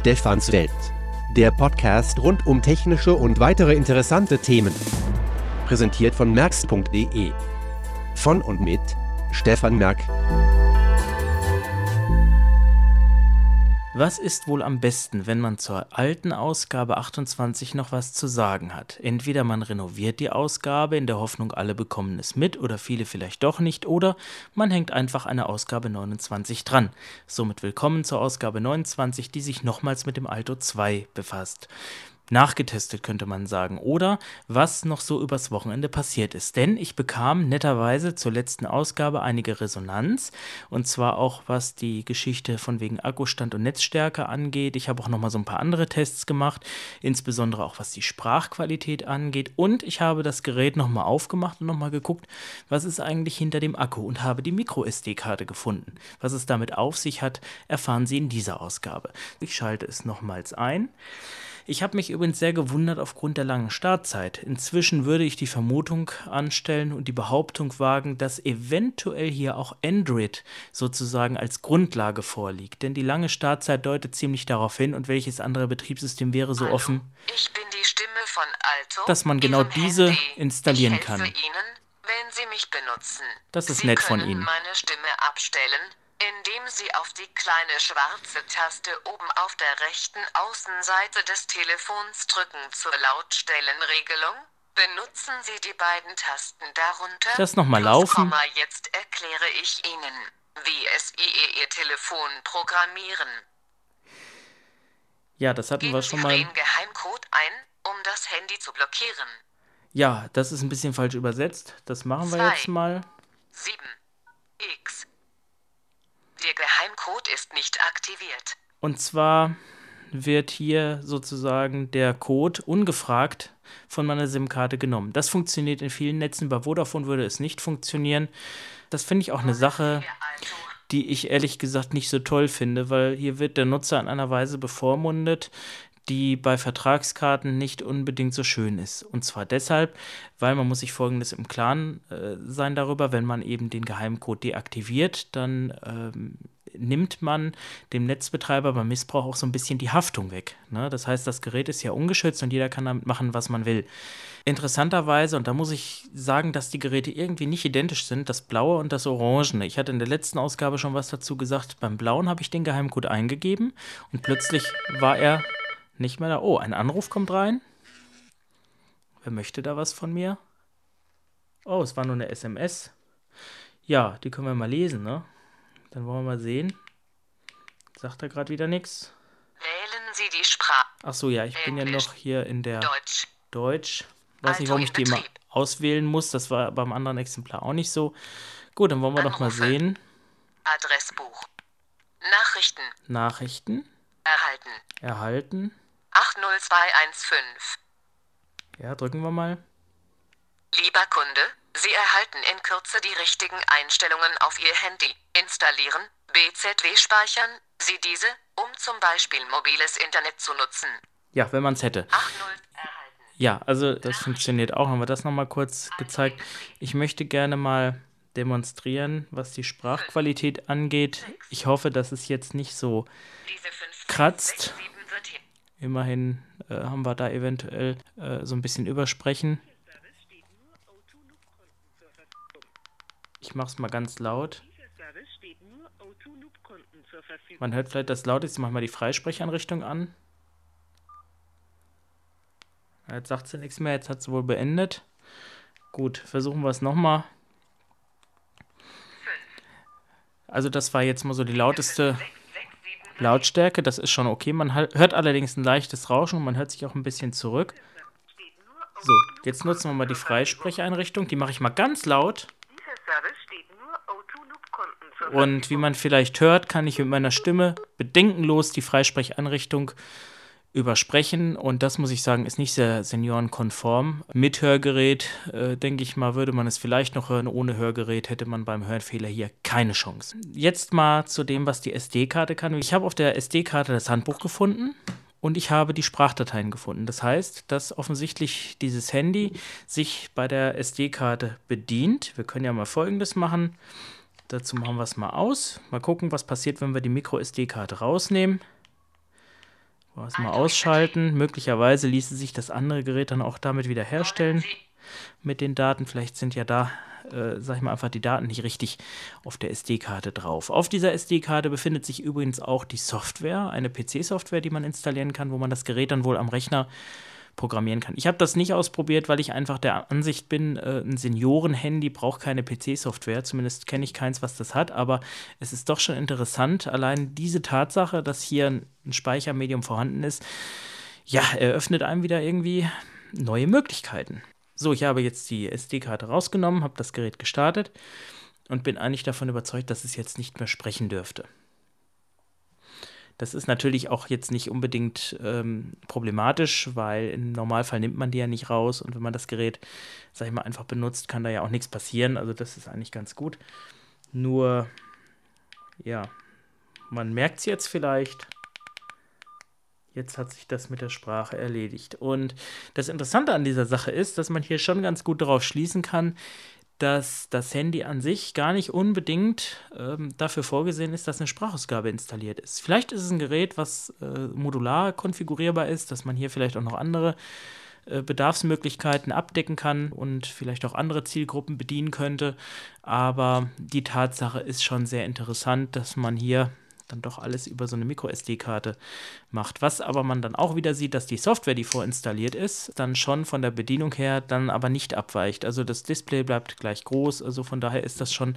Stefans Welt. Der Podcast rund um technische und weitere interessante Themen. Präsentiert von merx.de. Von und mit Stefan Merk. Was ist wohl am besten, wenn man zur alten Ausgabe 28 noch was zu sagen hat? Entweder man renoviert die Ausgabe in der Hoffnung, alle bekommen es mit oder viele vielleicht doch nicht, oder man hängt einfach eine Ausgabe 29 dran. Somit willkommen zur Ausgabe 29, die sich nochmals mit dem Alto 2 befasst nachgetestet, könnte man sagen. Oder was noch so übers Wochenende passiert ist. Denn ich bekam netterweise zur letzten Ausgabe einige Resonanz. Und zwar auch was die Geschichte von wegen Akkustand und Netzstärke angeht. Ich habe auch noch mal so ein paar andere Tests gemacht. Insbesondere auch was die Sprachqualität angeht. Und ich habe das Gerät noch mal aufgemacht und noch mal geguckt, was ist eigentlich hinter dem Akku. Und habe die Micro-SD-Karte gefunden. Was es damit auf sich hat, erfahren Sie in dieser Ausgabe. Ich schalte es nochmals ein. Ich habe mich übrigens sehr gewundert aufgrund der langen Startzeit. Inzwischen würde ich die Vermutung anstellen und die Behauptung wagen, dass eventuell hier auch Android sozusagen als Grundlage vorliegt. Denn die lange Startzeit deutet ziemlich darauf hin und welches andere Betriebssystem wäre so Hallo, offen, ich bin die Stimme von Alto, dass man genau diese Handy. installieren kann. Ihnen, wenn Sie mich benutzen. Das ist Sie nett von Ihnen. Indem Sie auf die kleine schwarze Taste oben auf der rechten Außenseite des Telefons drücken zur Lautstellenregelung. Benutzen Sie die beiden Tasten darunter. Das noch mal Plus, laufen. Jetzt erkläre ich Ihnen, wie es ihr Ihr Telefon programmieren. Ja, das hatten Geben wir Sie schon mal. den Geheimcode ein, um das Handy zu blockieren. Ja, das ist ein bisschen falsch übersetzt. Das machen wir Zwei. jetzt mal. 7 X. Der Geheimcode ist nicht aktiviert. Und zwar wird hier sozusagen der Code ungefragt von meiner SIM-Karte genommen. Das funktioniert in vielen Netzen. Bei Vodafone würde es nicht funktionieren. Das finde ich auch eine Sache, Alto. die ich ehrlich gesagt nicht so toll finde, weil hier wird der Nutzer in einer Weise bevormundet, die bei Vertragskarten nicht unbedingt so schön ist. Und zwar deshalb, weil man muss sich folgendes im Klaren äh, sein darüber, wenn man eben den Geheimcode deaktiviert, dann ähm, nimmt man dem Netzbetreiber beim Missbrauch auch so ein bisschen die Haftung weg. Ne? Das heißt, das Gerät ist ja ungeschützt und jeder kann damit machen, was man will. Interessanterweise, und da muss ich sagen, dass die Geräte irgendwie nicht identisch sind, das blaue und das orangene. Ich hatte in der letzten Ausgabe schon was dazu gesagt. Beim blauen habe ich den Geheimcode eingegeben und plötzlich war er nicht mehr da. Oh, ein Anruf kommt rein. Wer möchte da was von mir? Oh, es war nur eine SMS. Ja, die können wir mal lesen, ne? Dann wollen wir mal sehen. Sagt er gerade wieder nichts? Wählen Sie die Sprache Ach so, ja, ich bin ja noch hier in der Deutsch. Deutsch. Weiß nicht, Also warum ich die immer auswählen muss. Das war beim anderen Exemplar auch nicht so. Gut, dann wollen wir doch mal Anrufe. sehen. Adressbuch. Nachrichten. Nachrichten Erhalten. erhalten. 80215. Ja, drücken wir mal. Lieber Kunde, Sie erhalten in Kürze die richtigen Einstellungen auf Ihr Handy. Installieren, BZW speichern, Sie diese, um zum Beispiel mobiles Internet zu nutzen. Ja, wenn man es hätte. 80 erhalten. Ja, also das funktioniert auch. Haben wir das nochmal kurz gezeigt. Ich möchte gerne mal demonstrieren, was die Sprachqualität angeht. Ich hoffe, dass es jetzt nicht so Diese 5 Kratzt. 6, 7 wird hier. Immerhin äh, haben wir da eventuell äh, so ein bisschen Übersprechen. Ich mache es mal ganz laut. Service steht nur O2-Loop-Kunden zur Verfügung. Man hört vielleicht das laut. Jetzt machen wir die Freisprechanrichtung an. Jetzt sagt sie nichts mehr. Jetzt hat sie wohl beendet. Gut, versuchen wir es nochmal. Also das war jetzt mal so die lauteste Lautstärke. Das ist schon okay. Man hört allerdings ein leichtes Rauschen und man hört sich auch ein bisschen zurück. So, jetzt nutzen wir mal die Freisprecheinrichtung. Die mache ich mal ganz laut. Dieser Service steht nur O2-Loop-Kunden zur Verfügung. Und wie man vielleicht hört, kann ich mit meiner Stimme bedenkenlos die Freisprecheinrichtung übersprechen. Und das muss ich sagen, ist nicht sehr seniorenkonform. Mit Hörgerät, äh, denke ich mal, würde man es vielleicht noch hören. Ohne Hörgerät hätte man beim Hörfehler hier keine Chance. Jetzt mal zu dem, was die SD-Karte kann. Ich habe auf der SD-Karte das Handbuch gefunden. Und ich habe die Sprachdateien gefunden. Das heißt, dass offensichtlich dieses Handy sich bei der SD-Karte bedient. Wir können ja mal Folgendes machen. Dazu machen wir es mal aus. Mal gucken, was passiert, wenn wir die Micro-SD-Karte rausnehmen. Was mal ausschalten. Möglicherweise ließe sich das andere Gerät dann auch damit wieder herstellen mit den Daten. Vielleicht sind ja da, äh, sag ich mal, einfach die Daten nicht richtig auf der SD-Karte drauf. Auf dieser SD-Karte befindet sich übrigens auch die Software, eine PC-Software, die man installieren kann, wo man das Gerät dann wohl am Rechner programmieren kann. Ich habe das nicht ausprobiert, weil ich einfach der Ansicht bin, äh, ein Senioren-Handy braucht keine PC-Software. Zumindest kenne ich keins, was das hat. Aber es ist doch schon interessant, allein diese Tatsache, dass hier ein Speichermedium vorhanden ist, ja, eröffnet einem wieder irgendwie neue Möglichkeiten. So, ich habe jetzt die SD-Karte rausgenommen, habe das Gerät gestartet und bin eigentlich davon überzeugt, dass es jetzt nicht mehr sprechen dürfte. Das ist natürlich auch jetzt nicht unbedingt ähm, problematisch, weil im Normalfall nimmt man die ja nicht raus und wenn man das Gerät, sag ich mal, einfach benutzt, kann da ja auch nichts passieren. Also das ist eigentlich ganz gut. Nur, ja, man merkt es jetzt vielleicht. Jetzt hat sich das mit der Sprache erledigt. Und das Interessante an dieser Sache ist, dass man hier schon ganz gut darauf schließen kann, dass das Handy an sich gar nicht unbedingt ähm, dafür vorgesehen ist, dass eine Sprachausgabe installiert ist. Vielleicht ist es ein Gerät, was äh, modular konfigurierbar ist, dass man hier vielleicht auch noch andere äh, Bedarfsmöglichkeiten abdecken kann und vielleicht auch andere Zielgruppen bedienen könnte. Aber die Tatsache ist schon sehr interessant, dass man hier dann doch alles über so eine Micro-SD-Karte macht. Was aber man dann auch wieder sieht, dass die Software, die vorinstalliert ist, dann schon von der Bedienung her dann aber nicht abweicht. Also das Display bleibt gleich groß, also von daher ist das schon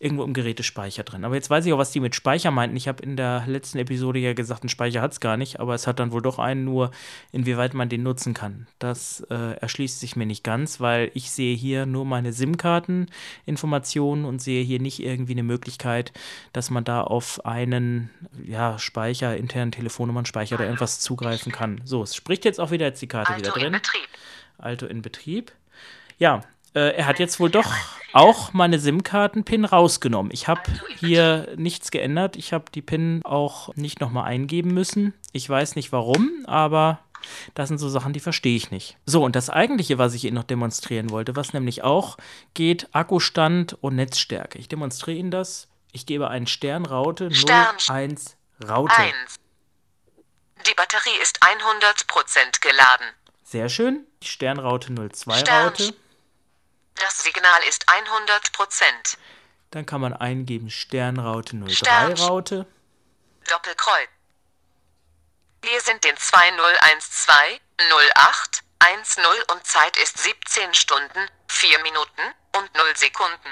irgendwo im Gerätespeicher drin. Aber jetzt weiß ich auch, was die mit Speicher meinten. Ich habe in der letzten Episode ja gesagt, einen Speicher hat es gar nicht, aber es hat dann wohl doch einen, nur inwieweit man den nutzen kann. Das äh, erschließt sich mir nicht ganz, weil ich sehe hier nur meine SIM-Karten-Informationen und sehe hier nicht irgendwie eine Möglichkeit, dass man da auf einen ja, Speicher, internen Telefonnummernspeicher oder irgendwas zugreifen kann. So, es spricht jetzt auch wieder jetzt die Karte Alto wieder drin. in Betrieb. Alto in Betrieb. Ja, äh, er hat jetzt wohl doch auch meine SIM-Karten-PIN rausgenommen. Ich habe hier nichts geändert. Ich habe die PIN auch nicht nochmal eingeben müssen. Ich weiß nicht warum, aber das sind so Sachen, die verstehe ich nicht. So, und das eigentliche, was ich Ihnen noch demonstrieren wollte, was nämlich auch geht, Akkustand und Netzstärke. Ich demonstriere Ihnen das. Ich gebe einen Stern Raute Stern. 01 Raute. 1. Die Batterie ist 100% geladen. Sehr schön. Die Sternraute 02 Stern. Raute. Das Signal ist 100%. Dann kann man eingeben Sternraute 03 Stern. Raute. Doppelkreuz. Wir sind den 2012 08 10 und Zeit ist 17 Stunden, 4 Minuten und 0 Sekunden.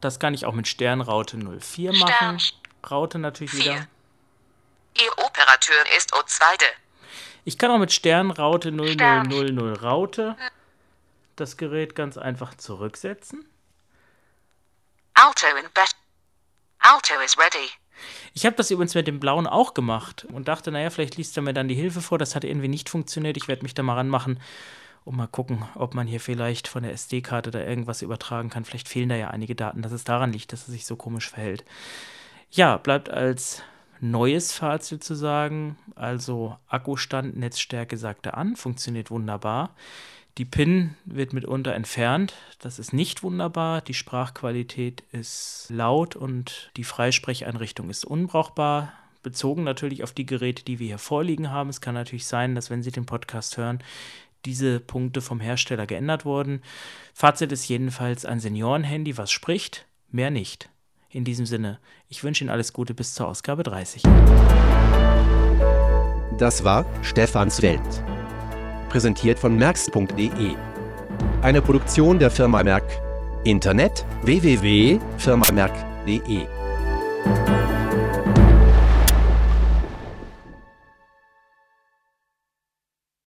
Das kann ich auch mit Sternraute 04 machen. Stern. Raute natürlich Vier. wieder. Ihr Operateur ist O2. Ich kann auch mit Sternraute Stern. 0000 Raute das Gerät ganz einfach zurücksetzen. Alto in bed. Alto is ready. Ich habe das übrigens mit dem blauen auch gemacht und dachte, naja, vielleicht liest er mir dann die Hilfe vor. Das hat irgendwie nicht funktioniert. Ich werde mich da mal ranmachen und mal gucken, ob man hier vielleicht von der SD-Karte da irgendwas übertragen kann. Vielleicht fehlen da ja einige Daten, dass es daran liegt, dass es sich so komisch verhält. Ja, bleibt als neues Fazit zu sagen. Also Akkustand, Netzstärke sagt er an, funktioniert wunderbar. Die PIN wird mitunter entfernt. Das ist nicht wunderbar. Die Sprachqualität ist laut und die Freisprecheinrichtung ist unbrauchbar. Bezogen natürlich auf die Geräte, die wir hier vorliegen haben. Es kann natürlich sein, dass wenn Sie den Podcast hören, diese Punkte vom Hersteller geändert wurden. Fazit ist jedenfalls ein Seniorenhandy, was spricht, mehr nicht. In diesem Sinne, ich wünsche Ihnen alles Gute bis zur Ausgabe 30. Das war Stefans Welt. Präsentiert von merx.de. Eine Produktion der Firma Merck. Internet www.firmamerk.de.